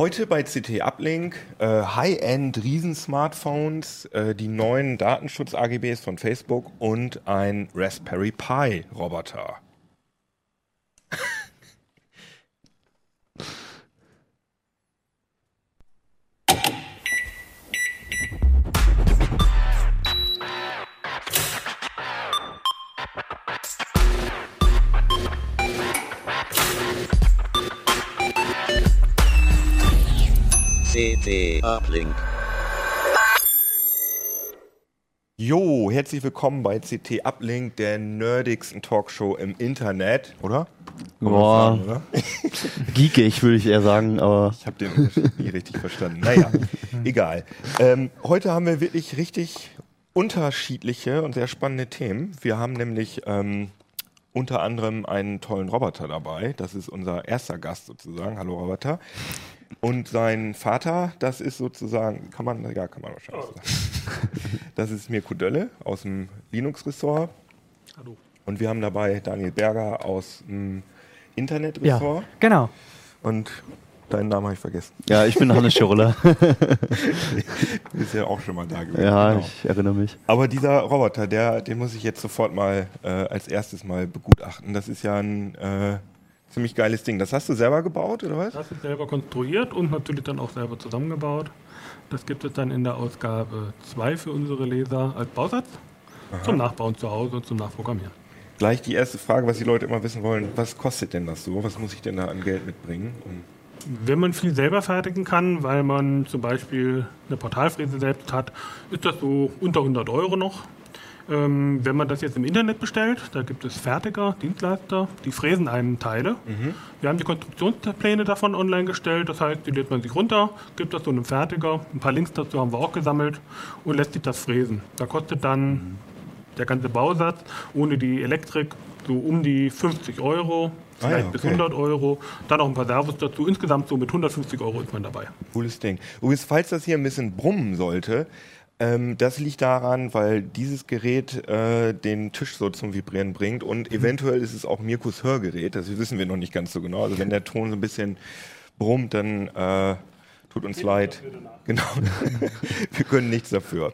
Heute bei CT Uplink äh, High-End Riesen-Smartphones, äh, die neuen Datenschutz-AGBs von Facebook und ein Raspberry Pi CT Uplink. Jo, herzlich willkommen bei CT Uplink, der nerdigsten Talkshow im Internet, oder? Kann Boah, sagen, oder? geekig würde ich eher sagen, aber Ich habe den Unterschied nie richtig verstanden. Naja, egal. Ähm, heute haben wir wirklich richtig unterschiedliche und sehr spannende Themen. Wir haben nämlich ähm, unter anderem einen tollen Roboter dabei. Das ist unser erster Gast sozusagen. Hallo Roboter. Und sein Vater, das ist sozusagen, kann man, ja, kann man wahrscheinlich sagen. Das ist Mirko Dölle aus dem Linux-Ressort. Hallo. Und wir haben dabei Daniel Berger aus dem Ja, Internet-Ressort. genau. Und deinen Namen habe ich vergessen. ja, ich bin Hannes Schirulla. Du bist ja auch schon mal da gewesen. ja, genau. ich erinnere mich. Aber dieser Roboter, der, den muss ich jetzt sofort mal äh, als erstes mal begutachten. Das ist ja ein äh, ziemlich geiles Ding. Das hast du selber gebaut, oder was? Das ist selber konstruiert und natürlich dann auch selber zusammengebaut. Das gibt es dann in der Ausgabe 2 für unsere Leser als Bausatz zum Nachbauen zu Hause und zum Nachprogrammieren. Gleich die erste Frage, was die Leute immer wissen wollen. Was kostet denn das so? Was muss ich denn da an Geld mitbringen? Um Wenn man viel selber fertigen kann, weil man zum Beispiel eine Portalfräse selbst hat, ist das so unter 100 Euro noch. Ähm, wenn man das jetzt im Internet bestellt, da gibt es Fertiger, Dienstleister, die fräsen einem Teile. Wir haben die Konstruktionspläne davon online gestellt, das heißt, die lädt man sich runter, gibt das so einem Fertiger, ein paar Links dazu haben wir auch gesammelt und lässt sich das fräsen. Da kostet dann der ganze Bausatz ohne die Elektrik so um die 50 Euro, Ah ja, vielleicht bis okay. 100 Euro, dann noch ein paar Servos dazu. Insgesamt so mit 150 Euro ist man dabei. Cooles Ding. Übrigens, falls das hier ein bisschen brummen sollte, ähm, das liegt daran, weil dieses Gerät äh, den Tisch so zum Vibrieren bringt und eventuell ist es auch Mirkus Hörgerät. Das wissen wir noch nicht ganz so genau. Also wenn der Ton so ein bisschen brummt, dann äh, tut uns leid. Genau. wir können nichts dafür.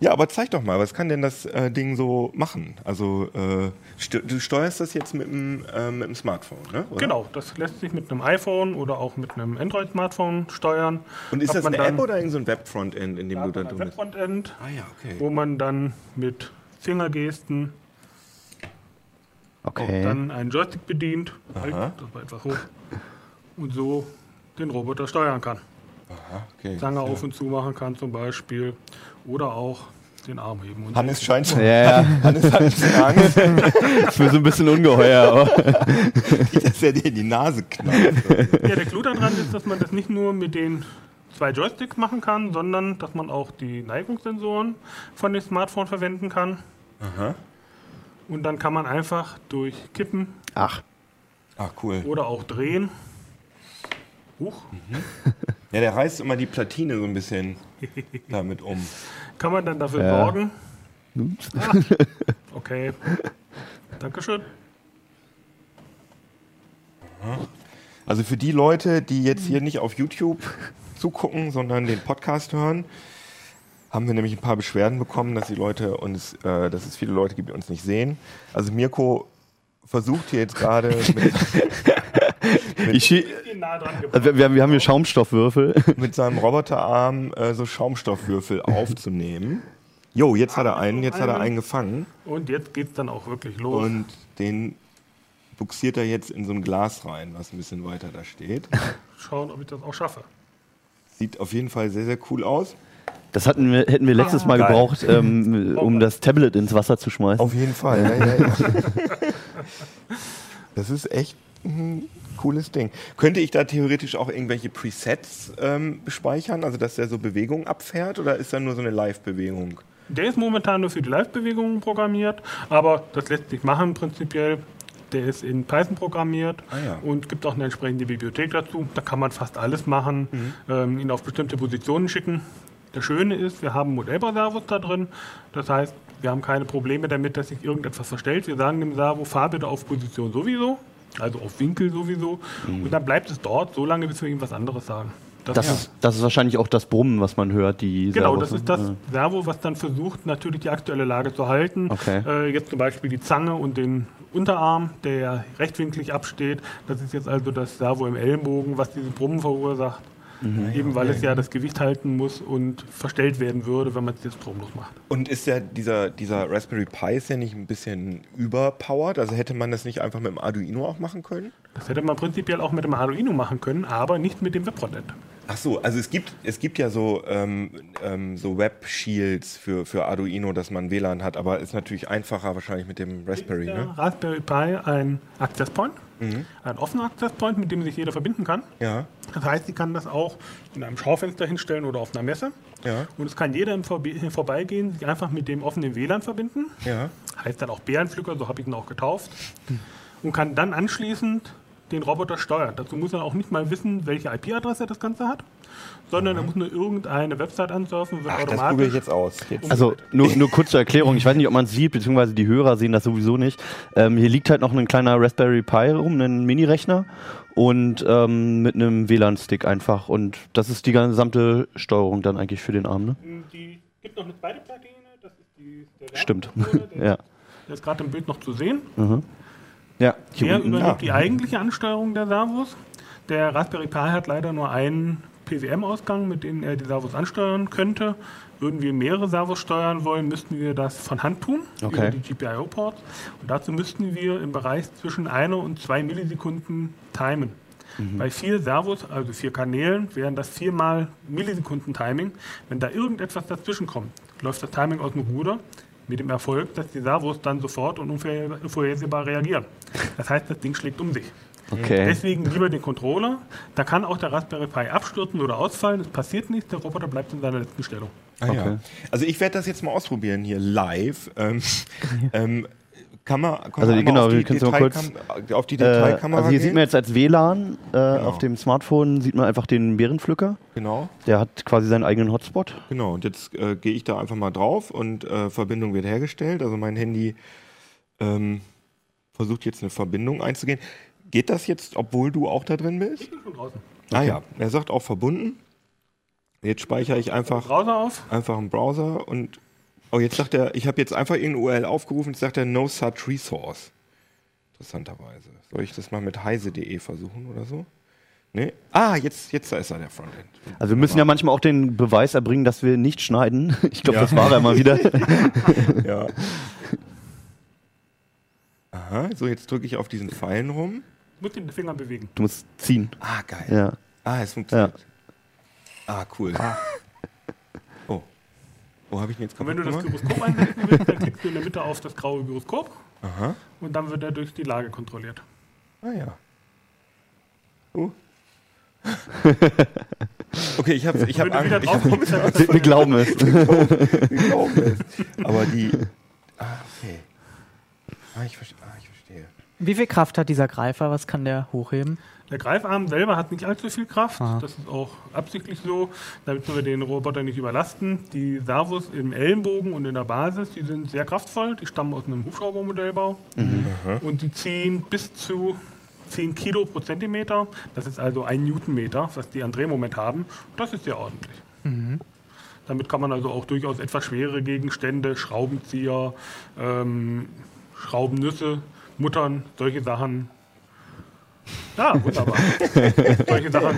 Ja, aber zeig doch mal, was kann denn das äh, Ding so machen? Also äh, st du steuerst das jetzt mit dem, äh, mit dem Smartphone, ne? oder? Genau, das lässt sich mit einem iPhone oder auch mit einem Android-Smartphone steuern. Und ist Hat das eine dann- App oder irgendein so ein Web-Frontend, in dem Da du dann ein drin bist? Webfrontend, Ah ja, okay. wo man dann mit Fingergesten auch Okay. dann einen Joystick bedient. Halt, das war etwas hoch. Und so den Roboter steuern kann. Aha, okay. Zange auf und zu machen kann zum Beispiel. Oder auch den Arm heben. Und Hannes scheint schon. Ja, ja, Hannes hat bisschen Angst, ist mir so ein bisschen ungeheuer, aber dass er dir in die Nase knallt. Ja, der Clou daran ist, dass man das nicht nur mit den zwei Joysticks machen kann, sondern dass man auch die Neigungssensoren von dem Smartphone verwenden kann. Und dann kann man einfach durch Kippen ach, Ah, cool. oder auch drehen. Huch, Ja, der reißt immer die Platine so ein bisschen damit um. kann man dann dafür Ja. sorgen. Ah, okay. Dankeschön. Also für die Leute, die jetzt hier nicht auf YouTube zugucken, sondern den Podcast hören, haben wir nämlich ein paar Beschwerden bekommen, dass die Leute uns, äh, dass es viele Leute gibt, die uns nicht sehen. Also Mirko versucht hier jetzt gerade mit, ich, Nah dran also wir, wir haben- hier Schaumstoffwürfel. mit seinem Roboterarm äh, so Schaumstoffwürfel aufzunehmen. Jo, jetzt hat er einen, jetzt hat er einen gefangen. Und jetzt geht's dann auch wirklich los. Und den buxiert er jetzt in so ein Glas rein, was ein bisschen weiter da steht. Schauen, ob ich das auch schaffe. Sieht auf jeden Fall sehr, sehr cool aus. Das hatten wir, hätten wir letztes Mal Geil. gebraucht, ähm, um das Tablet ins Wasser zu schmeißen. Auf jeden Fall. Ja, ja, ja. Das ist echt ein cooles Ding. Könnte ich da theoretisch auch irgendwelche Presets ähm, speichern, also dass der so Bewegungen abfährt oder ist da nur so eine Live-Bewegung? Der ist momentan nur für die Live-Bewegungen programmiert, aber das lässt sich machen prinzipiell. Der ist in Python programmiert Ah ja. und gibt auch eine entsprechende Bibliothek dazu. Da kann man fast alles machen, Mhm. ähm, ihn auf bestimmte Positionen schicken. Das Schöne ist, wir haben Modellbauservos da drin. Das heißt, wir haben keine Probleme damit, dass sich irgendetwas verstellt. Wir sagen dem Servo, fahr bitte auf Position sowieso. Also auf Winkel sowieso. Und dann bleibt es dort so lange, bis wir ihm was anderes sagen. Das, ist, das ist wahrscheinlich auch das Brummen, was man hört. Die Genau, Servos, das ist ne? das Servo, was dann versucht, natürlich die aktuelle Lage zu halten. Okay. Äh, jetzt zum Beispiel die Zange und den Unterarm, der ja rechtwinklig absteht. Das ist jetzt also das Servo im Ellenbogen, was diese Brummen verursacht. Mhm. Eben weil es ja das Gewicht halten muss und verstellt werden würde, wenn man es jetzt stromlos macht. Und ist ja dieser, dieser Raspberry Pi ist ja nicht ein bisschen überpowered? Also hätte man das nicht einfach mit dem Arduino auch machen können? Das hätte man prinzipiell auch mit dem Arduino machen können, aber nicht mit dem Webfrontend. Ach so, also es gibt, es gibt ja so, ähm, ähm, so Web-Shields für, für Arduino, dass man WLAN hat, aber ist natürlich einfacher wahrscheinlich mit dem Raspberry, Der ne? Raspberry Pi ein Access Point, ein offener Access Point, mit dem sich jeder verbinden kann. Ja, Das heißt, sie kann das auch in einem Schaufenster hinstellen oder auf einer Messe. ja, Und es kann jeder im Vorbe- Vorbeigehen sich einfach mit dem offenen WLAN verbinden. ja. Heißt dann auch Bärenpflücker, so habe ich ihn auch getauft. Und kann dann anschließend den Roboter steuern. Dazu muss er auch nicht mal wissen, welche IP-Adresse das Ganze hat, sondern er muss nur irgendeine Website ansurfen, wird Ach, das probiere ich automatisch. jetzt aus. Jetzt. Also nur, nur kurz zur Erklärung, ich weiß nicht, ob man es sieht, beziehungsweise die Hörer sehen das sowieso nicht. Ähm, hier liegt halt noch ein kleiner Raspberry Pi rum, ein Mini-Rechner und ähm, mit einem WLAN-Stick einfach. Und das ist die gesamte Steuerung dann eigentlich für den Arm, ne? Die gibt noch eine zweite Platine, das ist die der Stimmt. Ja. der ist gerade im Bild noch zu sehen. Ja, hier Der unten. übernimmt ja. die eigentliche Ansteuerung der Servos. Der Raspberry Pi hat leider nur einen PWM-Ausgang, mit dem er die Servos ansteuern könnte. Würden wir mehrere Servos steuern wollen, müssten wir das von Hand tun, Okay. über die GPIO-Ports. Und dazu müssten wir im Bereich zwischen einer und zwei Millisekunden timen. Bei vier Servos, also vier Kanälen, wären das viermal Millisekunden Timing. Wenn da irgendetwas dazwischen kommt, läuft das Timing aus dem Ruder mit dem Erfolg, dass die Servos dann sofort und unvorher- unvorhersehbar reagieren. Das heißt, das Ding schlägt um sich. Okay. Deswegen lieber den Controller. Da kann auch der Raspberry Pi abstürzen oder ausfallen. Es passiert nichts. Der Roboter bleibt in seiner letzten Stellung. Ah, Okay. ja. Also ich werde das jetzt mal ausprobieren hier live. Ähm, ähm, kann man, Also genau, auf, die können es mal kurz- auf die Äh, Detailkamera also hier gehen? sieht man jetzt als WLAN äh, Genau. auf dem Smartphone sieht man einfach den Bärenpflücker. genau, Der hat quasi seinen eigenen Hotspot. genau. Und jetzt äh, gehe ich da einfach mal drauf und äh, Verbindung wird hergestellt. Also mein Handy ähm, versucht jetzt eine Verbindung einzugehen. Geht das jetzt, obwohl du auch da drin bist? Ich bin schon draußen. Ah ja, er sagt auch verbunden. Jetzt speichere ich einfach, Browser auf. einfach einen Browser und oh, jetzt sagt er, ich habe jetzt einfach irgendeine URL aufgerufen, jetzt sagt er no such resource. Interessanterweise. Soll ich das mal mit heise.de versuchen oder so? Nee? Ah, jetzt, jetzt da ist er, der Frontend. Also wir müssen ja manchmal auch den Beweis erbringen, dass wir nicht schneiden. Ich glaube, Ja. das war er mal wieder. Ja. Aha, so jetzt drücke ich auf diesen Pfeilen rum. Muss den Finger bewegen. Du musst ziehen. Ah, geil. Ja. Ah, es funktioniert. Ah, cool. Oh. Wo habe ich ihn jetzt Und wenn du das? Gyroskop einsetzen willst, dann klickst du in der Mitte auf das graue Gyroskop Aha. und dann wird er durch die Lage kontrolliert. Ah ja. Oh. okay, ich habe ich hab Angst. Ich hab, kommst, Wir, wir glauben es. wir glauben es. Aber die. Ah, okay. Ah, ich, verste- ah, ich verstehe. Wie viel Kraft hat dieser Greifer? Was kann der hochheben? Der Greifarm selber hat nicht allzu viel Kraft. Aha. Das ist auch absichtlich so, damit wir den Roboter nicht überlasten. Die Servos im Ellenbogen und in der Basis, die sind sehr kraftvoll. Die stammen aus einem Hubschraubermodellbau. Und die ziehen bis zu 10 Kilo pro Zentimeter. Das ist also ein Newtonmeter, was die an Drehmoment haben. Das ist sehr ordentlich. Damit kann man also auch durchaus etwas schwere Gegenstände, Schraubenzieher, ähm, Schraubennüsse, Muttern, solche Sachen. Ja, wunderbar. solche Sachen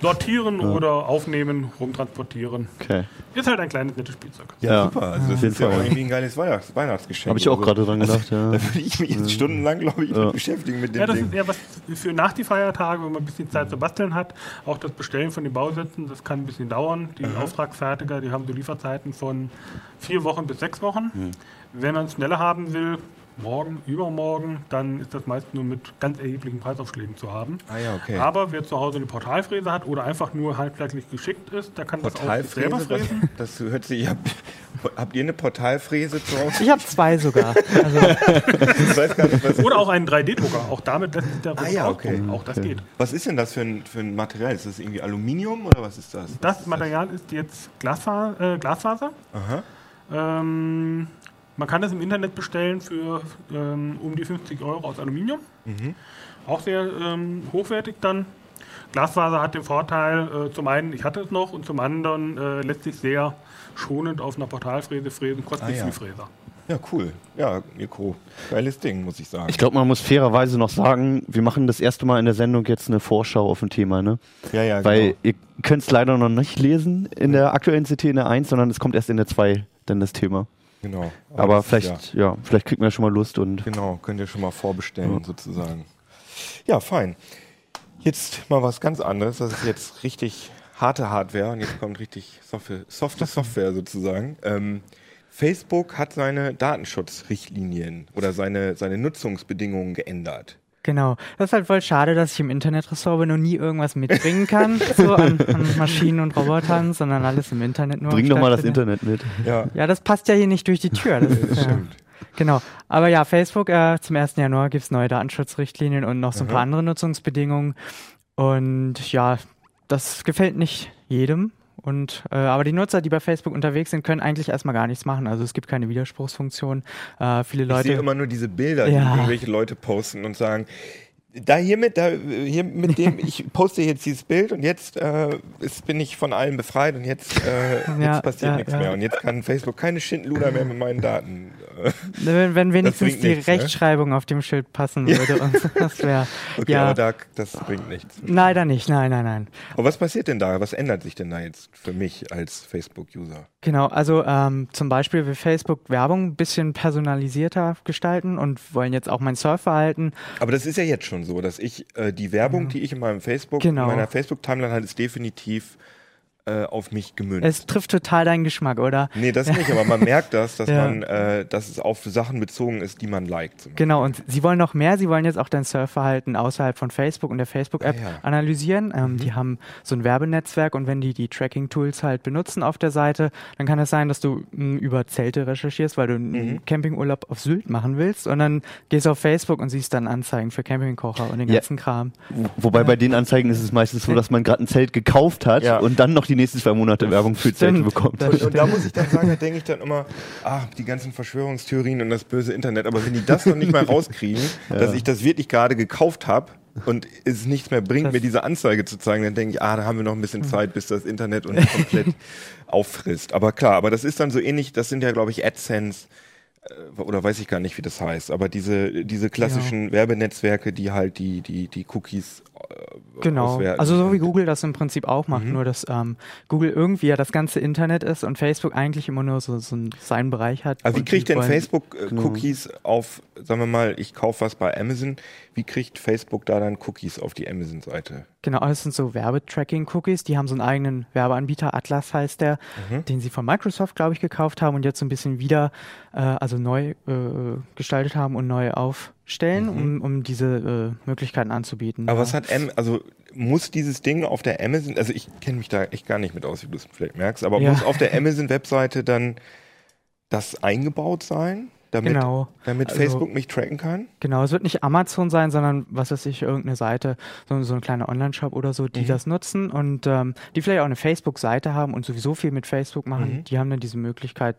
sortieren oder aufnehmen, rumtransportieren. Okay. Ist halt ein kleines nettes Spielzeug. Ja, Ja, super. Also das auf jeden ist ja ja. irgendwie ein geiles Weihnachts Weihnachtsgeschenk. Habe ich auch Also, gerade dran gedacht, ja. Da würde ich mich jetzt stundenlang, glaube ich, Ja. mit beschäftigen mit dem Ja, das Ding. ist eher was für nach die Feiertage, wenn man ein bisschen Zeit zu basteln hat. Auch das Bestellen von den Bausätzen, das kann ein bisschen dauern. Die Auftragsfertiger, die haben so Lieferzeiten von vier Wochen bis sechs Wochen. Wenn man es schneller haben will, morgen, übermorgen, dann ist das meist nur mit ganz erheblichen Preisaufschlägen zu haben. Ah ja, okay. Aber wer zu Hause eine Portalfräse hat oder einfach nur handwerklich geschickt ist, der kann das auch selber Portalfräse, fräsen. was- das hört sich. Habt, habt ihr eine Portalfräse zu Hause? Ich habe zwei sogar. Also, Ich weiß gar nicht, was, Oder auch einen 3D-Drucker. Auch damit lässt sich der Ah ja, okay. Auch das geht. was ist denn das für ein, für ein Material? Ist das irgendwie Aluminium oder was ist das? Das Material ist jetzt Glasfa äh, Glasfaser. Aha. Ähm, man kann das im Internet bestellen für ähm, um die 50 Euro aus Aluminium. auch sehr ähm, hochwertig dann. Glasfaser hat den Vorteil, äh, zum einen, ich hatte es noch und zum anderen äh, lässt sich sehr schonend auf einer Portalfräse fräsen, kostet Ah, nicht ja. viel Fräser. Ja, cool. Ja, Mikro. Geiles Ding, muss ich sagen. Ich glaube, man muss fairerweise noch sagen, wir machen das erste Mal in der Sendung jetzt eine Vorschau auf ein Thema, ne? ja, ja, Weil genau. ihr könnt es leider noch nicht lesen in der aktuellen CT in der 1, sondern es kommt erst in der 2 dann das Thema. Genau. Aber ist vielleicht, ja. vielleicht kriegt man ja schon mal Lust und Ja, genau, könnt ihr schon mal vorbestellen, sozusagen. Ja, fein. Jetzt mal was ganz anderes. Das ist jetzt richtig harte Hardware und jetzt kommt richtig softe, softe Software sozusagen. Ähm, Facebook hat seine Datenschutzrichtlinien oder seine, seine Nutzungsbedingungen geändert. Genau. Das ist halt voll schade, dass ich im Internetressort bin und nie irgendwas mitbringen kann, so an, an Maschinen und Robotern, sondern alles im Internet nur. bring doch mal das. Internet mit. Ja, Ja, das passt ja hier nicht durch die Tür. Das ist, ja, stimmt. genau. Aber ja, Facebook, äh, zum 1. Januar gibt's neue Datenschutzrichtlinien und noch so ein Mhm. paar andere Nutzungsbedingungen. Und ja, das gefällt nicht jedem. Und äh, aber die Nutzer, die bei Facebook unterwegs sind, können eigentlich erstmal gar nichts machen. Also es gibt keine Widerspruchsprochungsfunktion. Äh, viele Ich Leute. sehe immer nur diese Bilder, die Ja. irgendwelche Leute posten und sagen, da hiermit, da hier mit dem, ich poste jetzt dieses Bild und jetzt äh, ist, bin ich von allem befreit und jetzt, äh, Ja, jetzt passiert ja, nichts ja. mehr und jetzt kann Facebook keine Schindluder mehr mit meinen Daten. Wenn, wenn wenigstens die nichts, ne? Rechtschreibung auf dem Schild passen würde. Und das wäre okay, ja aber da, das bringt nichts. leider nicht. Nein, nein, nein. Aber was passiert denn da? Was ändert sich denn da jetzt für mich als Facebook-User? Genau, also ähm, zum Beispiel will Facebook Werbung ein bisschen personalisierter gestalten und wollen jetzt auch mein Surfverhalten. Aber das ist ja jetzt schon so, dass ich äh, die Werbung, die ich in meinem Facebook, Genau. in meiner Facebook-Timeline habe, ist definitiv äh, auf mich gemünzt. Es trifft total deinen Geschmack, oder? Nee, das nicht, aber man merkt das, dass Ja. man, äh, dass es auf Sachen bezogen ist, die man liked. Genau, und sie wollen noch mehr. Sie wollen jetzt auch dein Surfverhalten außerhalb von Facebook und der Facebook-App Ah, ja. Mhm. analysieren. Ähm, Die haben so ein Werbenetzwerk und wenn die die Tracking-Tools halt benutzen auf der Seite, dann kann es sein, dass du mh, über Zelte recherchierst, weil du einen Mhm. Campingurlaub auf Sylt machen willst und dann gehst du auf Facebook und siehst dann Anzeigen für Campingkocher und den Ja. ganzen Kram. Wo- Wobei bei den Anzeigen ist es meistens so, dass man gerade ein Zelt gekauft hat Ja. und dann noch die nächsten zwei Monate Werbung für Zelte bekommt. Und, und da muss ich dann sagen, da denke ich dann immer, ah, die ganzen Verschwörungstheorien und das böse Internet. Aber wenn die das noch nicht mal rauskriegen, dass ich das wirklich gerade gekauft habe und es nichts mehr bringt, Das- mir diese Anzeige zu zeigen, dann denke ich, ah, da haben wir noch ein bisschen Zeit, bis das Internet uns komplett auffrisst. Aber klar, aber das ist dann so ähnlich, das sind ja, glaube ich, AdSense oder weiß ich gar nicht, wie das heißt, aber diese, diese klassischen Werbenetzwerke, die halt die, die, die Cookies äh, Genau. auswerten. Also so wie Google das im Prinzip auch macht, Mhm. nur dass ähm, Google irgendwie ja das ganze Internet ist und Facebook eigentlich immer nur so, so einen- seinen Bereich hat. Aber wie kriegt denn Facebook äh, Genau. Cookies auf, sagen wir mal, ich kaufe was bei Amazon, wie kriegt Facebook da dann Cookies auf die Amazon-Seite? Genau, das sind so Werbetracking-Cookies. Die haben so einen eigenen Werbeanbieter, Atlas heißt der, Mhm. den sie von Microsoft, glaube ich, gekauft haben und jetzt so ein bisschen wieder, äh, also neu äh, gestaltet haben und neu aufstellen, um, um diese äh, Möglichkeiten anzubieten. Mhm. Aber ja. was hat M, also muss dieses Ding auf der Amazon, also ich kenne mich da echt gar nicht mit aus, wie du es vielleicht merkst, aber Ja. muss auf der Amazon-Webseite dann das eingebaut sein, damit, Genau. damit Also- Facebook mich tracken kann? Genau, es wird nicht Amazon sein, sondern was weiß ich, irgendeine Seite, so, so ein kleiner Online-Shop oder so, die Mhm. das nutzen und ähm, die vielleicht auch eine Facebook-Seite haben und sowieso viel mit Facebook machen, Mhm. die haben dann diese Möglichkeit,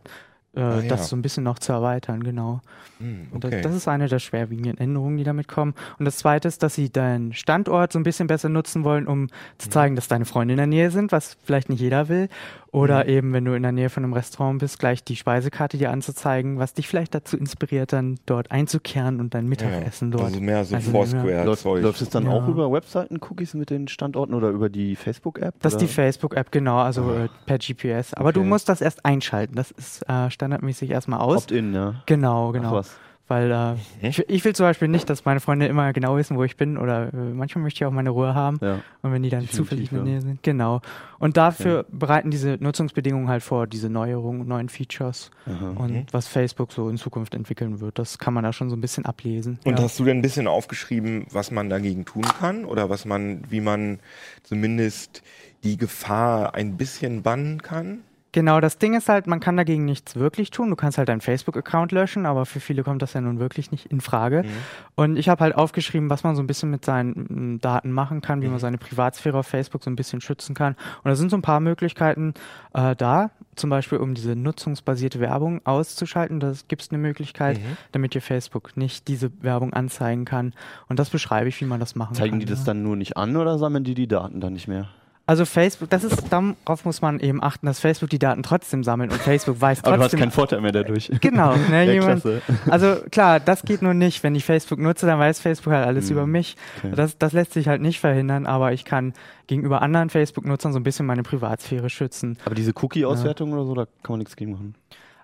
äh, Ah, ja. das so ein bisschen noch zu erweitern, genau. Hm, Und okay. das, das ist eine der schwerwiegenden Änderungen, die damit kommen. Und das zweite ist, dass sie deinen Standort so ein bisschen besser nutzen wollen, um Mhm. zu zeigen, dass deine Freunde in der Nähe sind, was vielleicht nicht jeder will. Oder Mhm. eben, wenn du in der Nähe von einem Restaurant bist, gleich die Speisekarte dir anzuzeigen, was dich vielleicht dazu inspiriert, dann dort einzukehren und dein Mittagessen dort. Also mehr so Also, Foursquare Läuft, es dann Ja. auch über Webseiten-Cookies mit den Standorten oder über die Facebook-App? Das ist die Facebook-App, genau, also äh, per GPS. Aber du Okay. musst das erst einschalten. Das ist äh, standardmäßig erstmal aus. Opt-in, ja. Genau, Ach genau. was. Weil äh, ich, ich will zum Beispiel nicht, dass meine Freunde immer genau wissen, wo ich bin oder äh, manchmal möchte ich auch meine Ruhe haben. Ja. Und wenn die dann zufällig in der. Nähe sind. Genau. Und dafür bereiten diese Nutzungsbedingungen halt vor, diese Neuerungen, neuen Features Aha. und was Facebook so in Zukunft entwickeln wird. Das kann man da schon so ein bisschen ablesen. Und ja. hast du denn ein bisschen aufgeschrieben, was man dagegen tun kann oder was man, wie man zumindest die Gefahr ein bisschen bannen kann? Genau, das Ding ist halt, man kann dagegen nichts wirklich tun. Du kannst halt deinen Facebook-Account löschen, aber für viele kommt das ja nun wirklich nicht in Frage. Mhm. Und ich habe halt aufgeschrieben, was man so ein bisschen mit seinen mm, Daten machen kann, wie mhm. man seine Privatsphäre auf Facebook so ein bisschen schützen kann. Und da sind so ein paar Möglichkeiten äh, da, zum Beispiel um diese nutzungsbasierte Werbung auszuschalten. Da gibt es eine Möglichkeit, mhm. damit dir Facebook nicht diese Werbung anzeigen kann. Und das beschreibe ich, wie man das machen Zeigen kann. Zeigen die das dann nur nicht an oder sammeln die die Daten dann nicht mehr? Also Facebook, das ist, darauf muss man eben achten, dass Facebook die Daten trotzdem sammelt und Facebook weiß trotzdem. Aber du hast keinen Vorteil mehr dadurch. Genau, ne, ja, jemand, also klar, das geht nur nicht. Wenn ich Facebook nutze, dann weiß Facebook halt alles mhm. über mich. Okay. Das, das lässt sich halt nicht verhindern, aber ich kann gegenüber anderen Facebook-Nutzern so ein bisschen meine Privatsphäre schützen. Aber diese Cookie-Auswertung ja. oder so, da kann man nichts gegen machen.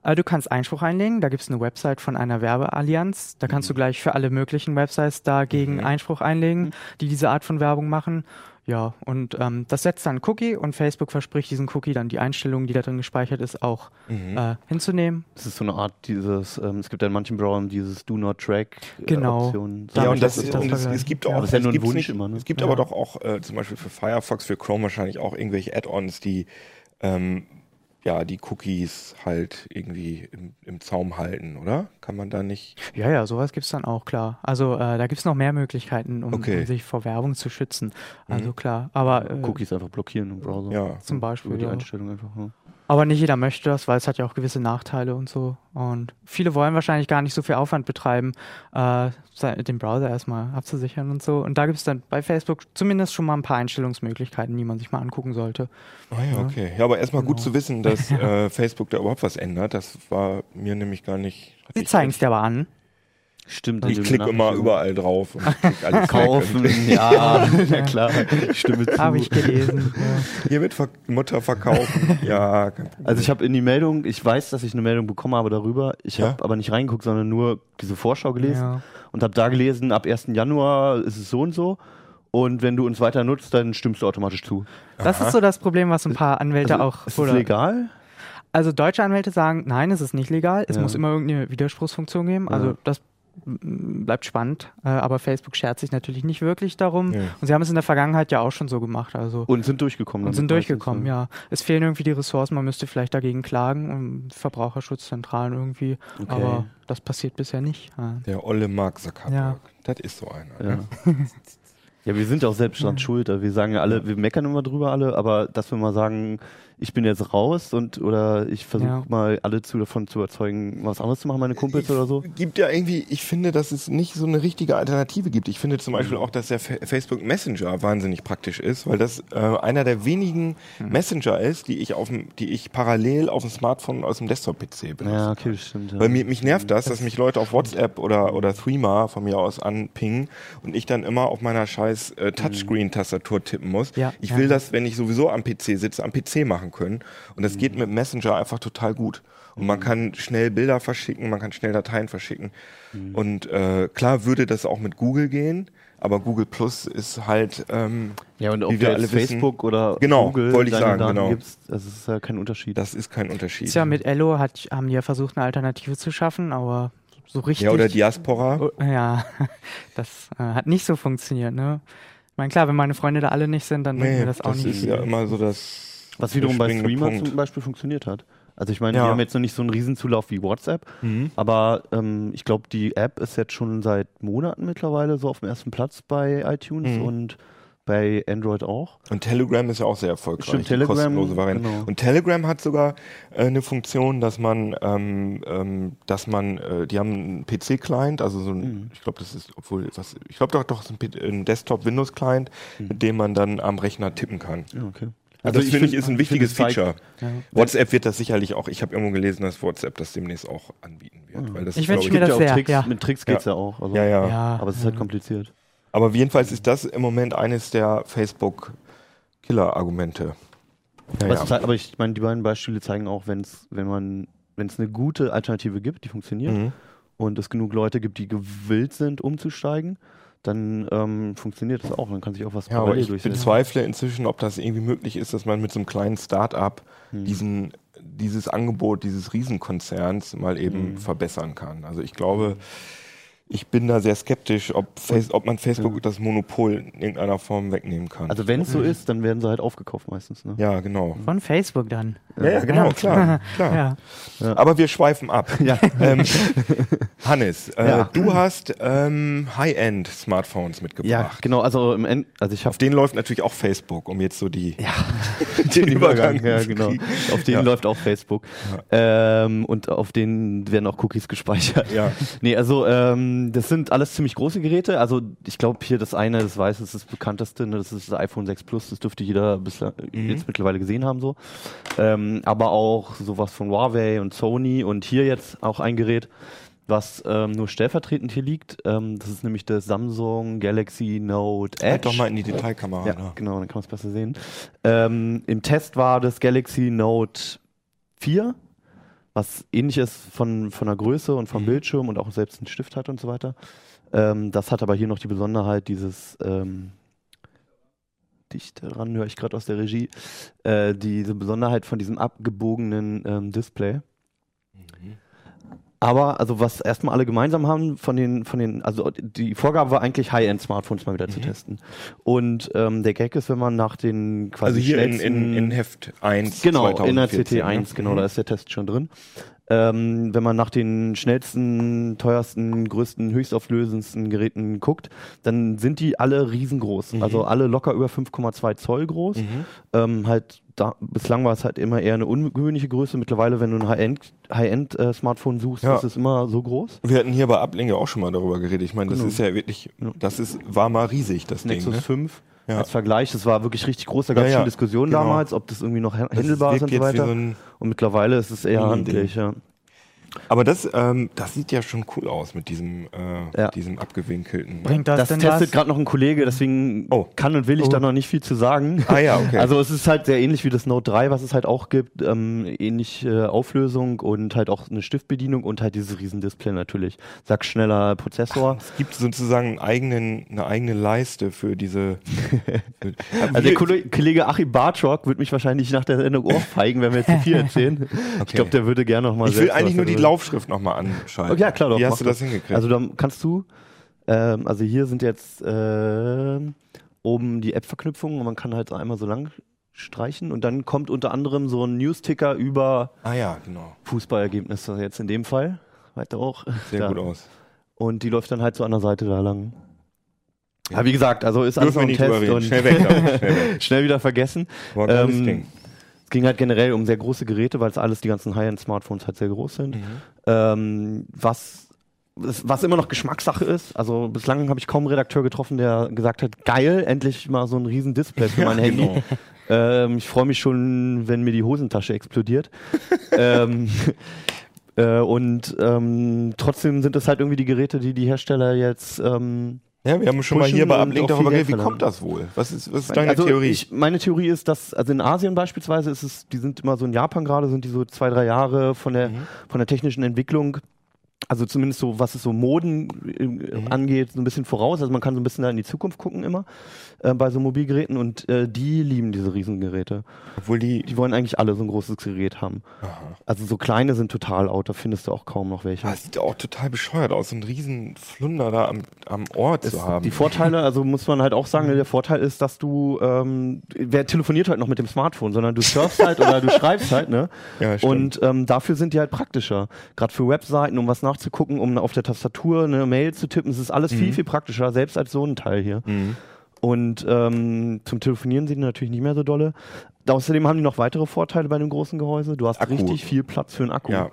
Äh, du kannst Einspruch einlegen, da gibt es eine Website von einer Werbeallianz. Da kannst mhm. du gleich für alle möglichen Websites dagegen mhm. Einspruch einlegen, mhm. die diese Art von Werbung machen. Ja, und ähm, das setzt dann Cookie und Facebook verspricht diesen Cookie dann die Einstellungen, die da drin gespeichert ist, auch mhm. äh, hinzunehmen. Das ist so eine Art dieses, ähm, es gibt ja in manchen Browsern dieses Do Not Track äh, genau. Option. Ja, und, das, das und es, es, gibt auch, ja. das ist ja nur ein Wunsch nicht, immer, ne? Es gibt ja. aber doch auch äh, zum Beispiel für Firefox, für Chrome wahrscheinlich auch irgendwelche Add-ons, die ähm, ja, die Cookies halt irgendwie im, im, Zaum halten, oder? Kann man da nicht. Ja, ja, sowas gibt es dann auch, klar. Also äh, da gibt es noch mehr Möglichkeiten, um, okay. um, sich vor Werbung zu schützen. Also mhm. klar. Aber äh, Cookies einfach blockieren im Browser. Ja. Zum Beispiel. Über die ja. Einstellung einfach. Ja. Aber nicht jeder möchte das, weil es hat ja auch gewisse Nachteile und so. Und viele wollen wahrscheinlich gar nicht so viel Aufwand betreiben, äh, den Browser erstmal abzusichern und so. Und da gibt es dann bei Facebook zumindest schon mal ein paar Einstellungsmöglichkeiten, die man sich mal angucken sollte. Ah ja, okay. Ja, aber erstmal genau. gut zu wissen, dass äh, Facebook da überhaupt was ändert. Das war mir nämlich gar nicht. Sie zeigen es dir aber an. Stimmt. Ich klicke immer überall drauf und klick alles Kaufen, ja, ja klar. Stimme zu. Habe ich gelesen. Ja. Hier wird Ver Mutter verkaufen. ja. Also ich habe in die Meldung, ich weiß, dass ich eine Meldung bekommen habe darüber. Ich ja? habe aber nicht reingeguckt, sondern nur diese Vorschau gelesen ja. und habe da gelesen, ab 1. Januar ist es so und so. Und wenn du uns weiter nutzt, dann stimmst du automatisch zu. Das Aha. ist so das Problem, was ein paar Anwälte also, auch. Ist es legal? Also deutsche Anwälte sagen, nein, es ist nicht legal. Es muss immer irgendeine Widerspruchsfunktion geben. Also das bleibt spannend, äh, aber Facebook schert sich natürlich nicht wirklich darum. Ja. Und sie haben es in der Vergangenheit ja auch schon so gemacht. Also und sind durchgekommen. Und sind durchgekommen, ja. Es fehlen irgendwie die Ressourcen, man müsste vielleicht dagegen klagen, um Verbraucherschutzzentralen irgendwie. Okay. Aber das passiert bisher nicht. Der olle Mark Zuckerberg. Ja. Das ist so einer. Ja. Ne? ja, wir sind auch selbst dran schuld. Wir sagen ja alle, wir meckern immer drüber alle, aber dass wir mal sagen, ich bin jetzt raus und oder ich versuche ja. mal alle zu, davon zu überzeugen, was anderes zu machen, meine Kumpels ich, oder so. Gibt ja irgendwie, ich finde, dass es nicht so eine richtige Alternative gibt. Ich finde zum Beispiel auch, dass der Facebook Messenger wahnsinnig praktisch ist, weil das äh, einer der wenigen mhm. Messenger ist, die ich auf dem, die ich parallel auf dem Smartphone aus dem Desktop-PC benutze. Ja, okay, stimmt. Ja. Weil mir, mich nervt das, dass mich Leute auf WhatsApp oder, oder Threema von mir aus anpingen und ich dann immer auf meiner scheiß äh, Touchscreen-Tastatur tippen muss. Ja, ich will ja. das, wenn ich sowieso am PC sitze, am PC machen machen können. Und das mhm. geht mit Messenger einfach total gut. Und man mhm. kann schnell Bilder verschicken, man kann schnell Dateien verschicken. Mhm. Und äh, klar würde das auch mit Google gehen, aber Google Plus ist halt ähm, ja und ob wie wir alle Facebook wissen, oder genau, Google wollte ich sagen, genau. Gibt's, das ist ja kein Unterschied. Das ist kein Unterschied. Ja, mit Ello hat, haben die ja versucht, eine Alternative zu schaffen, aber so richtig. Ja, oder Diaspora. Oh, ja, das äh, hat nicht so funktioniert, ne? Ich meine, klar, wenn meine Freunde da alle nicht sind, dann nee, wir das auch das nicht. Das ist ja immer so das was wiederum bei Streamer Punkt. zum Beispiel funktioniert hat. Also ich meine, ja. die haben jetzt noch nicht so einen Riesenzulauf wie WhatsApp, mhm. aber ähm, ich glaube, die App ist jetzt schon seit Monaten mittlerweile so auf dem ersten Platz bei iTunes mhm. und bei Android auch. Und Telegram ist ja auch sehr erfolgreich. Stimmt, Telegram, kostenlose Variante. Genau. Und Telegram hat sogar äh, eine Funktion, dass man, ähm, ähm, dass man, äh, die haben einen PC-Client, also so ein, mhm. ich glaube, das ist, obwohl, was, ich glaube doch, doch, ein, ein Desktop-Windows-Client, mhm. mit dem man dann am Rechner tippen kann. Ja, okay. Also, das finde ich ist ein wichtiges Feature. Ja. WhatsApp wird das sicherlich auch, ich habe irgendwo gelesen, dass WhatsApp das demnächst auch anbieten wird. Weil das ich wünsche mir das ja sehr. Tricks, ja. Mit Tricks geht es ja. ja. auch. Also, ja, ja, Aber es ist halt kompliziert. Aber jedenfalls ist das im Moment eines der Facebook-Killer-Argumente. Ja, aber ich meine, die beiden Beispiele zeigen auch, wenn's, wenn man, wenn es eine gute Alternative gibt, die funktioniert, mhm. und es genug Leute gibt, die gewillt sind, umzusteigen, dann ähm, funktioniert das auch. Dann kann sich auch was ja, aber ich bezweifle inzwischen, ob das irgendwie möglich ist, dass man mit so einem kleinen Start-up hm. diesen, dieses Angebot dieses Riesenkonzerns mal eben hm. verbessern kann. Also ich glaube, ich bin da sehr skeptisch, ob, Face, ob man Facebook das Monopol in irgendeiner Form wegnehmen kann. Also wenn es so ist, dann werden sie halt aufgekauft meistens. Ne? ja, genau. Von Facebook dann. Ja, ja genau, klar. klar. Ja. Aber wir schweifen ab. Ja. Ähm, Hannes, äh, Ja. du hast ähm, High-End-Smartphones ja, mitgebracht. genau. Also im End, also ich habe Auf denen läuft natürlich auch Facebook, um jetzt so die, ja, den Übergang ja, zu genau. Auf denen Ja. läuft auch Facebook. Ähm, und auf denen werden auch Cookies gespeichert. Ja. Nee, also ähm, das sind alles ziemlich große Geräte. Also ich glaube hier das eine, das weiß, das ist das bekannteste, ne, das ist das iPhone 6 Plus, das dürfte jeder bislang Mhm. jetzt mittlerweile gesehen haben so. Ähm, aber auch sowas von Huawei und Sony und hier jetzt auch ein Gerät, was ähm, nur stellvertretend hier liegt. Ähm, das ist nämlich das Samsung Galaxy Note Edge. Halt doch mal in die Detailkamera. Ja, ne? genau, dann kann man es besser sehen. Ähm, Im Test war das Galaxy Note 4, was ähnlich ist von, von der Größe und vom Mhm. Bildschirm und auch selbst einen Stift hat und so weiter. Ähm, das hat aber hier noch die Besonderheit, dieses ähm, dicht ran höre ich gerade aus der Regie, äh, diese Besonderheit von diesem abgebogenen ähm, Display. Aber also was erstmal alle gemeinsam haben von den von den also die Vorgabe war eigentlich High-End Smartphones mal wieder zu testen. Und ähm, der Gag ist, wenn man nach den quasi Also hier in, in, in Heft 1 Genau, in der 2014, CT1, ne? genau, Mhm. da ist der Test schon drin. Ähm, wenn man nach den schnellsten, teuersten, größten, höchstauflösendsten Geräten guckt, dann sind die alle riesengroß. Mhm. Also alle locker über 5,2 Zoll groß. Ähm, halt da, bislang war es halt immer eher eine ungewöhnliche Größe. Mittlerweile, wenn du ein High-End High äh, Smartphone suchst, Ja. ist es immer so groß. Wir hatten hier bei Ablinge auch schon mal darüber geredet. Ich meine, das Genau. ist ja wirklich, das ist, war mal riesig, das Nexus Ding. Ne? 5 Ja. als Vergleich, das war wirklich richtig groß. Da gab es Ja, ja, schon Diskussionen genau. damals, ob das irgendwie noch handelbar ist wirkt und so weiter. so und mittlerweile ist es eher handlich, ja. Aber das, ähm, das sieht ja schon cool aus mit diesem, äh, Ja. diesem abgewinkelten. Bringt das, Das, denn testet gerade noch ein Kollege, deswegen Oh. kann und will ich Oh. da noch nicht viel zu sagen. Ah ja, okay. Also es ist halt sehr ähnlich wie das Note 3, was es halt auch gibt. Ähm, ähnlich äh, Auflösung und halt auch eine Stiftbedienung und halt dieses Riesendisplay natürlich. Sag schneller Prozessor. es gibt sozusagen einen eigenen, eine eigene Leiste für diese. Für, Also der Kolle- Kollege Achim Bartrock wird mich wahrscheinlich nach der Sendung ohrfeigen, wenn wir jetzt zu viel erzählen. Ich glaube, der würde gerne noch mal ich will selbst eigentlich nur die Laufschrift nochmal anschalten. Oh, ja, klar doch. Wie hast du das hingekriegt? Also dann kannst du, ähm, also hier sind jetzt ähm, oben die App-Verknüpfungen und man kann halt einmal so lang streichen und dann kommt unter anderem so ein News-Ticker über ah ja, genau. Fußballergebnisse jetzt in dem Fall. Weiter auch. Sehr Da. gut aus. Und die läuft dann halt so an der Seite da lang. Ja, wie gesagt, also ist alles noch ein Test und Schnell weg. Schnell schnell wieder vergessen. Geiles Ähm, Ding. Es ging halt generell um sehr große Geräte, weil es alles die ganzen High-End-Smartphones halt sehr groß sind. Mhm. Ähm, was, was immer noch Geschmackssache ist. Also bislang habe ich kaum einen Redakteur getroffen, der gesagt hat, geil, endlich mal so ein riesen Display für mein Handy. genau. Ähm, ich freue mich schon, wenn mir die Hosentasche explodiert. ähm, äh, und ähm, trotzdem sind es halt irgendwie die Geräte, die die Hersteller jetzt ähm, Ja, wir haben schon mal hier bei Ablink darüber geredet. Wie kommt das wohl? Was ist, was ist deine also Theorie? Ich, meine Theorie ist, dass, also in Asien beispielsweise ist es, die sind immer so in Japan gerade, sind die so zwei, drei Jahre von der, Mhm. von der technischen Entwicklung, also zumindest so, was es so Moden äh, Mhm. angeht, so ein bisschen voraus. Also man kann so ein bisschen da in die Zukunft gucken immer äh, bei so Mobilgeräten und äh, die lieben diese Riesengeräte. Obwohl die. Die wollen eigentlich alle so ein großes Gerät haben. Aha. Also so kleine sind total out, da findest du auch kaum noch welche. Das sieht auch total bescheuert aus, so einen riesen Flunder da am, am Ohr zu haben. Die Vorteile, also muss man halt auch sagen, der Vorteil ist, dass du, ähm, wer telefoniert halt noch mit dem Smartphone, sondern du surfst halt oder du schreibst halt, ne? Ja, stimmt. Und ähm, dafür sind die halt praktischer. Gerade für Webseiten, um was nachzugucken, um auf der Tastatur eine Mail zu tippen, es ist alles viel, viel praktischer, selbst als so ein Teil hier. Mhm. Und ähm, zum Telefonieren sind die natürlich nicht mehr so dolle. Außerdem haben die noch weitere Vorteile bei dem großen Gehäuse. Du hast Akku. richtig viel Platz für einen Akku. Ja,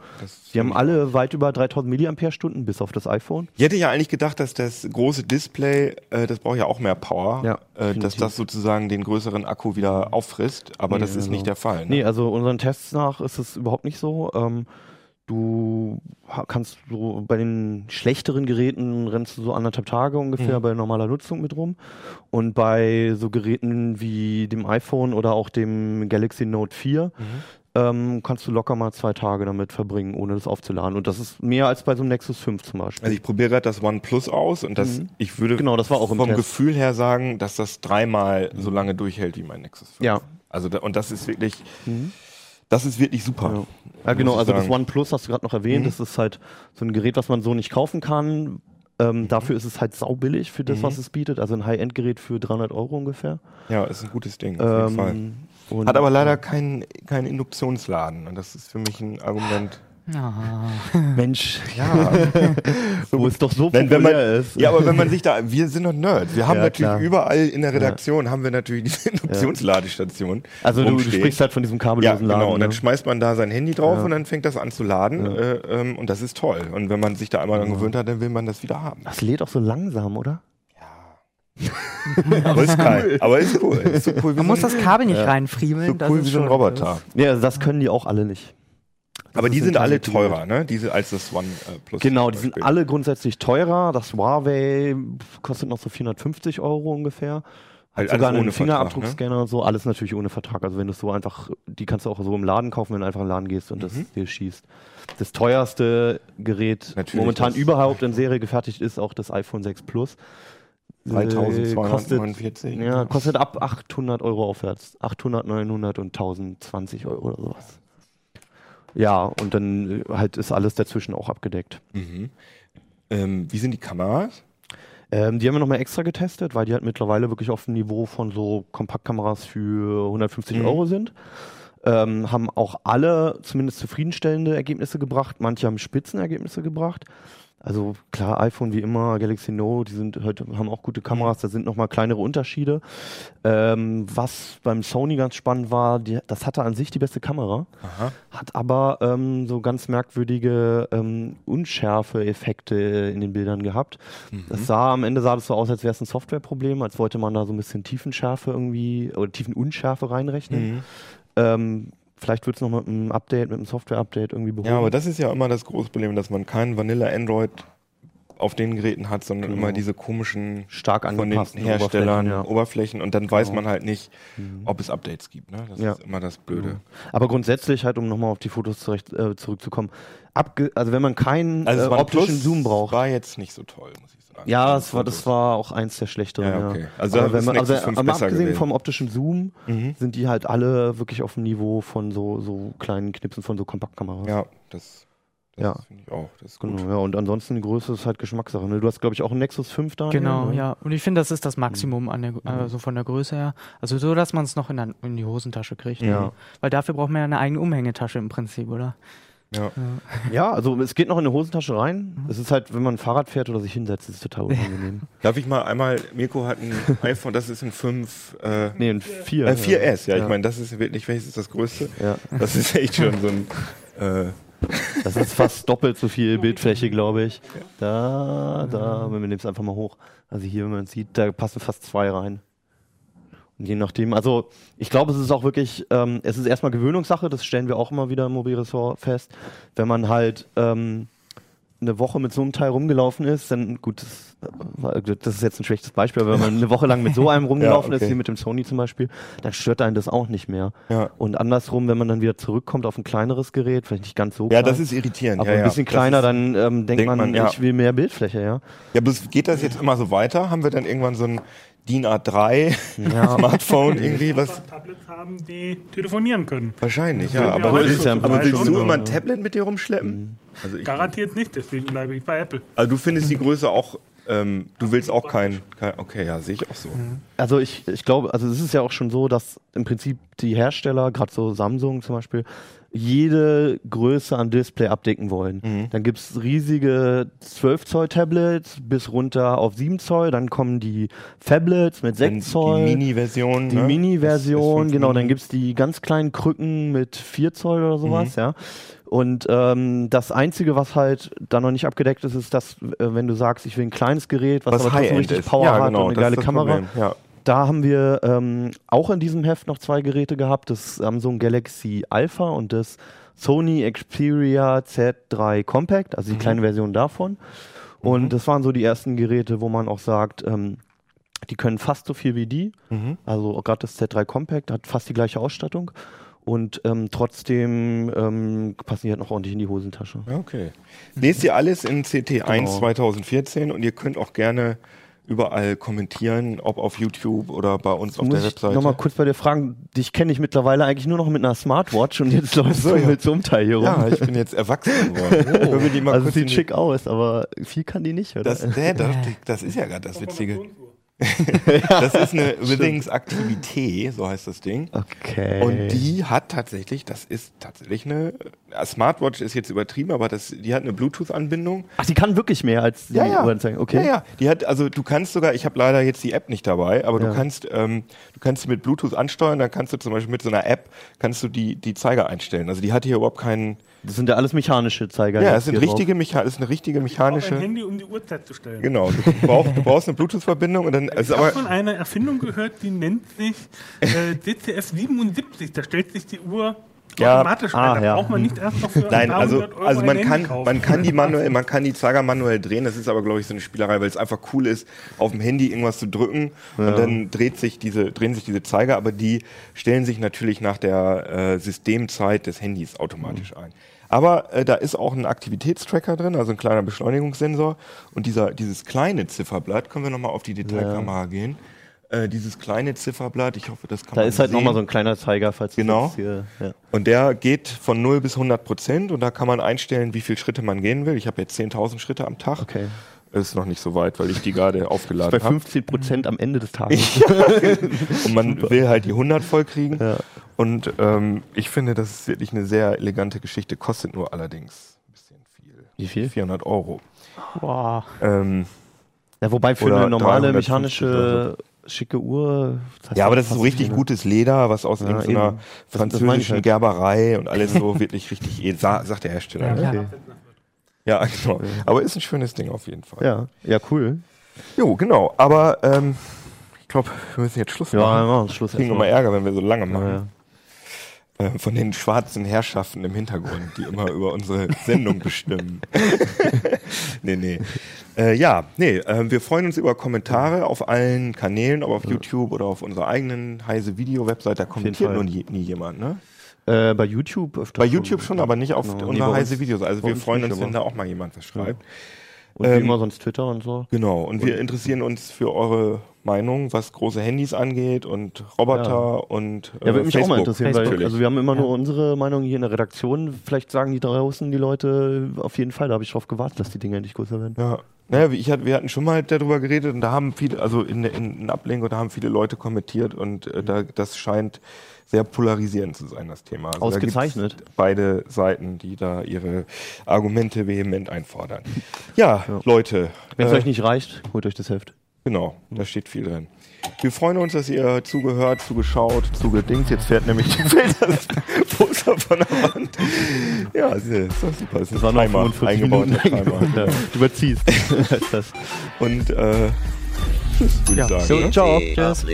Die haben alle weit über 3000 Milliampere-Stunden, bis auf das iPhone. Ich hätte ja eigentlich gedacht, dass das große Display, äh, das braucht ja auch mehr Power, Ja, äh, dass das sozusagen den größeren Akku wieder auffrisst, aber Nee, das ist genau. nicht der Fall. Ne? Nee, also unseren Tests nach ist es überhaupt nicht so. Ähm, du kannst so bei den schlechteren Geräten rennst du so anderthalb Tage ungefähr Mhm. bei normaler Nutzung mit rum. Und bei so Geräten wie dem iPhone oder auch dem Galaxy Note 4 Mhm. ähm, kannst du locker mal zwei Tage damit verbringen, ohne das aufzuladen. Und das ist mehr als bei so einem Nexus 5 zum Beispiel. Also ich probiere gerade das OnePlus aus und das, Mhm. ich würde Genau, das war auch im vom Test. Gefühl her sagen, dass das dreimal so lange durchhält wie mein Nexus 5. Ja. Also da, und das ist wirklich, Mhm. Das ist wirklich super. Ja. Ja, genau, also das sagen. OnePlus hast du gerade noch erwähnt, Mhm. das ist halt so ein Gerät, was man so nicht kaufen kann. Ähm, Dafür ist es halt saubillig für das, Mhm. was es bietet. Also ein High-End-Gerät für 300 Euro ungefähr. Ja, ist ein gutes Ding, auf jeden Fall. Ähm, und- Hat aber leider keinen keinen Induktionsladen. Und das ist für mich ein Argument. Ah. Mensch, Ja, wo es doch so wenn, wenn man, populär ist. ja, aber wenn man sich da, wir sind doch Nerds. Wir haben Ja, natürlich klar. überall in der Redaktion haben wir natürlich diese Induktionsladestation. Also du, du sprichst halt von diesem Ja, kabellosen Laden. genau. Und dann ne? schmeißt man da sein Handy drauf Ja. und dann fängt das an zu laden. Ja. Äh, ähm, und das ist toll. Und wenn man sich da einmal dran gewöhnt hat, dann will man das wieder haben. Das lädt auch so langsam, oder? Aber ist geil. Aber ist cool. Ist so cool wie Man muss das Kabel nicht Ja. reinfriemeln. so cool ist wie so ein Roboter. Ja, also das können die auch alle nicht. Aber Das die sind alle teurer, ne? Diese als das One äh, Plus. Genau, die sind alle grundsätzlich teurer. Das Huawei kostet noch so 450 Euro ungefähr. Hat Halt sogar einen ohne Fingerabdruckscanner und so, alles natürlich ohne Vertrag. Also wenn du es so einfach, die kannst du auch so im Laden kaufen, wenn du einfach in den Laden gehst und das Mhm. dir schießt. Das teuerste Gerät Natürlich momentan das- überhaupt in Serie gefertigt ist auch das iPhone 6 Plus. Äh, kostet, 3249. ja, kostet ab 800 Euro aufwärts. 800, 900 und 1020 Euro oder sowas. Ja, und dann äh, halt ist alles dazwischen auch abgedeckt. Mhm. Ähm, wie sind die Kameras? Ähm, die haben wir nochmal extra getestet, weil die halt mittlerweile wirklich auf dem Niveau von so Kompaktkameras für 150 Mhm. Euro sind. Ähm, haben auch alle zumindest zufriedenstellende Ergebnisse gebracht. Manche haben Spitzenergebnisse gebracht. Also klar, iPhone wie immer, Galaxy Note, die sind heute haben auch gute Kameras, da sind nochmal kleinere Unterschiede. Ähm, was beim Sony ganz spannend war, die, das hatte an sich die beste Kamera, Aha. hat aber ähm, so ganz merkwürdige ähm, Unschärfe-Effekte in den Bildern gehabt. Mhm. Das sah am Ende sah das so aus, als wäre es ein Softwareproblem, als wollte man da so ein bisschen Tiefenschärfe irgendwie oder Tiefenunschärfe reinrechnen. Mhm. Ähm, vielleicht wird es noch mit einem Update, mit einem Software-Update irgendwie behoben. Ja, aber das ist ja immer das große Problem, dass man kein Vanilla Android auf den Geräten hat, sondern Genau. immer diese komischen stark von den angepassten Herstellern Oberflächen, Oberflächen, und dann weiß Genau. man halt nicht, Mhm. ob es Updates gibt. Ne? Das Ja. ist immer das Blöde. Aber grundsätzlich halt, um nochmal auf die Fotos zurecht, äh, zurückzukommen, also wenn man keinen Also äh, optischen Zoom braucht. War jetzt nicht so toll, muss ich sagen. Ja, das war, das war auch eins der schlechteren. Ja, okay. Also aber wenn man, also, 5 aber abgesehen gewesen. vom optischen Zoom Mhm. sind die halt alle wirklich auf dem Niveau von so, so kleinen Knipsen von so Kompaktkameras. Ja, das, das Ja. finde ich auch. Das ist gut. Genau, ja, und ansonsten die Größe ist halt Geschmackssache. Ne? Du hast, glaube ich, auch einen Nexus 5 da. Genau, ne? ja. Und ich finde, das ist das Maximum an der, also von der Größe her. Also so, dass man es noch in, der, in die Hosentasche kriegt. Ja. Weil dafür braucht man ja eine eigene Umhängetasche im Prinzip, oder? Ja. ja, also es geht noch in eine Hosentasche rein. Es ist halt, wenn man Fahrrad fährt oder sich hinsetzt, ist es total unangenehm. Darf ich mal einmal, Mirko hat ein iPhone, das ist ein 5, äh, nee, ein 4. äh, 4S, ja, ich meine, das ist wirklich, welches ist das größte? Ja, Das ist echt schon so ein, äh, das ist fast doppelt so viel Bildfläche, glaube ich. Da, da, wenn wir nehmen es einfach mal hoch. Also hier, wenn man sieht, da passen fast zwei rein. Je nachdem, also ich glaube, es ist auch wirklich, ähm, es ist erstmal Gewöhnungssache, das stellen wir auch immer wieder im Mobilressort fest. Wenn man halt ähm, eine Woche mit so einem Teil rumgelaufen ist, dann gut, das, war- das ist jetzt ein schlechtes Beispiel, aber wenn man eine Woche lang mit so einem rumgelaufen okay. ist, wie mit dem Sony zum Beispiel, dann stört einen das auch nicht mehr. ja. Und andersrum, wenn man dann wieder zurückkommt auf ein kleineres Gerät, vielleicht nicht ganz so Ja, klein, das ist irritierend. aber ja, ein ja. bisschen kleiner, ist, dann ähm, denkt, denkt man, man, ja. ich will mehr Bildfläche, ja. Ja, aber geht das jetzt immer so weiter? Haben wir dann irgendwann so ein DIN A3 Ja. Smartphone irgendwie? Was? Tablets haben, die telefonieren können. Wahrscheinlich, Ja. Aber, ist ja im aber Prinzip willst du immer ein. Tablet mit dir rumschleppen? Also, ich, Garantiert nicht, deswegen bleibe ich bei Apple. also du findest die Größe auch, ähm, du willst auch kein, kein okay, ja, sehe ich auch so. Also ich, ich glaube, also es ist ja auch schon so, dass im Prinzip die Hersteller, gerade so Samsung zum Beispiel, jede Größe an Display abdecken wollen. Mhm. Dann gibt es riesige 12 Zoll Tablets bis runter auf 7 Zoll, dann kommen die Phablets mit 6 Zoll. Die Mini-Version. Die ne? Mini-Version, S- S5 genau, dann Mini. gibt's die ganz kleinen Krücken mit 4 Zoll oder Mhm. sowas, ja. Und ähm, das Einzige, was halt da noch nicht abgedeckt ist, ist, dass, äh, wenn du sagst, ich will ein kleines Gerät, was, was aber trotzdem richtig ist. Power ja, hat genau, und eine geile Kamera. Ja. Da haben wir ähm, auch in diesem Heft noch zwei Geräte gehabt, das Samsung Galaxy Alpha und das Sony Xperia Z3 Compact, also die Mhm. kleine Version davon. Und Mhm. das waren so die ersten Geräte, wo man auch sagt, ähm, die können fast so viel wie die. Mhm. Also gerade das Z3 Compact hat fast die gleiche Ausstattung. Und ähm, trotzdem ähm, passen die halt noch ordentlich in die Hosentasche. Okay. Lest ihr alles in CT1 Genau. 2014 und ihr könnt auch gerne überall kommentieren, ob auf YouTube oder bei uns auf Muss der ich Webseite. nochmal kurz bei dir fragen, dich kenne ich mittlerweile eigentlich nur noch mit einer Smartwatch und jetzt läufst so, du ja. mit so einem Teil hier rum. ja, ich bin jetzt erwachsen geworden. Mal also sieht schick aus, aber viel kann die nicht, oder? Das, nee, das, das ist ja gerade das Witzige. Das ist eine Bewegungsaktivität, so heißt das Ding. okay. Und die hat tatsächlich, das ist tatsächlich eine, Smartwatch ist jetzt übertrieben, aber das, die hat eine Bluetooth-Anbindung. Ach, die kann wirklich mehr als die Ja, ja. Okay. Ja, ja. Die hat, also du kannst sogar, ich habe leider jetzt die App nicht dabei, aber Ja. du kannst, ähm, du kannst sie mit Bluetooth ansteuern, dann kannst du zum Beispiel mit so einer App, kannst du die, die Zeiger einstellen. Also die hat hier überhaupt keinen, Das sind ja alles mechanische Zeiger. ja, jetzt es sind richtige, Mecha das ist eine richtige Auch ein mechanische, Handy, um die Uhrzeit zu stellen. genau, du brauchst, du brauchst eine Bluetooth-Verbindung und dann, Ich also habe aber, von einer Erfindung gehört, die nennt sich äh, DCF 77. Da stellt sich die Uhr Ja, automatisch ah, ein. Da ja. braucht man nicht erst noch für ein Nein, also, Euro also man kann, kaufen. man kann die manuell, man kann die Zeiger manuell drehen. Das ist aber, glaube ich, so eine Spielerei, weil es einfach cool ist, auf dem Handy irgendwas zu drücken und dann dreht sich diese, drehen sich diese Zeiger, aber die stellen sich natürlich nach der äh, Systemzeit des Handys automatisch ein. Aber äh, da ist auch ein Aktivitätstracker drin, also ein kleiner Beschleunigungssensor. Und dieser, dieses kleine Zifferblatt, können wir nochmal auf die Detailkamera gehen. Äh, dieses kleine Zifferblatt, ich hoffe, das kann Da man ist halt nochmal so ein kleiner Zeiger, falls du Genau. jetzt hier. Ja. Und der geht von 0 bis 100 Prozent und da kann man einstellen, wie viele Schritte man gehen will. Ich habe jetzt 10.000 Schritte am Tag. Okay. Ist noch nicht so weit, weil ich die gerade Bei aufgeladen habe. 15 Prozent am Ende des Tages. Und man will halt die 100 voll kriegen. Ja. Und ähm, ich finde, das ist wirklich eine sehr elegante Geschichte. Kostet nur allerdings ein bisschen viel. Wie viel? 400 Euro. Boah. Ähm, Ja, wobei für eine normale 350 mechanische schicke Uhr. ja, aber das ist so richtig keine- gutes Leder, was aus Ja, irgendeiner eben. Das- das französischen halt. Gerberei und alles so wirklich richtig, edel, sa- sagt der Hersteller. Ja. ne? Okay. Ja, genau. Aber ist ein schönes Ding auf jeden Fall. Ja, ja, cool. Jo, genau. Aber ähm, ich glaube, wir müssen jetzt Schluss Ja, machen. wir machen Schluss. Kriegen wir mal Ärger, wenn wir so lange Ja, machen. Ja. Äh, von den schwarzen Herrschaften im Hintergrund, die immer über unsere Sendung bestimmen. nee, nee. Äh, ja, nee, äh, wir freuen uns über Kommentare auf allen Kanälen, ob auf YouTube oder auf unserer eigenen heise Video-Website. Da kommentiert nur nie, nie jemand, ne? Äh, bei YouTube Bei YouTube schon, aber nicht auf Genau. Nee, unserer bei heise uns- Videos. Also wir freuen uns, wenn da auch mal jemand was schreibt. Und wie Ähm, immer sonst Twitter und so. Genau, und wir interessieren uns für eure Meinung, was große Handys angeht und Roboter Ja. und äh, Ja, würde mich auch mal Facebook. interessieren, weil also wir haben immer Ja. nur unsere Meinung hier in der Redaktion. Vielleicht sagen die draußen die Leute auf jeden Fall, da habe ich drauf gewartet, dass die Dinge endlich größer werden. Ja. Naja, ich hatte, wir hatten schon mal darüber geredet und da haben viele, also in, in, in Ablenkung, da haben viele Leute kommentiert und äh, da, das scheint sehr polarisierend zu sein, das Thema. Also da Ausgezeichnet. Beide Seiten, die da ihre Argumente vehement einfordern. Ja, Leute. Wenn es äh, euch nicht reicht, holt euch das Heft. Genau, da steht viel drin. Wir freuen uns, dass ihr zugehört, zugeschaut, zugedingt. Jetzt fährt nämlich das Poster von der Wand. Ja, ist doch super. Das ist ein Timer, eingebauter Timer. Ja, du überziehst. das. Und äh, tschüss, würde Ja. ich sagen. So, ne? ciao. Tschüss.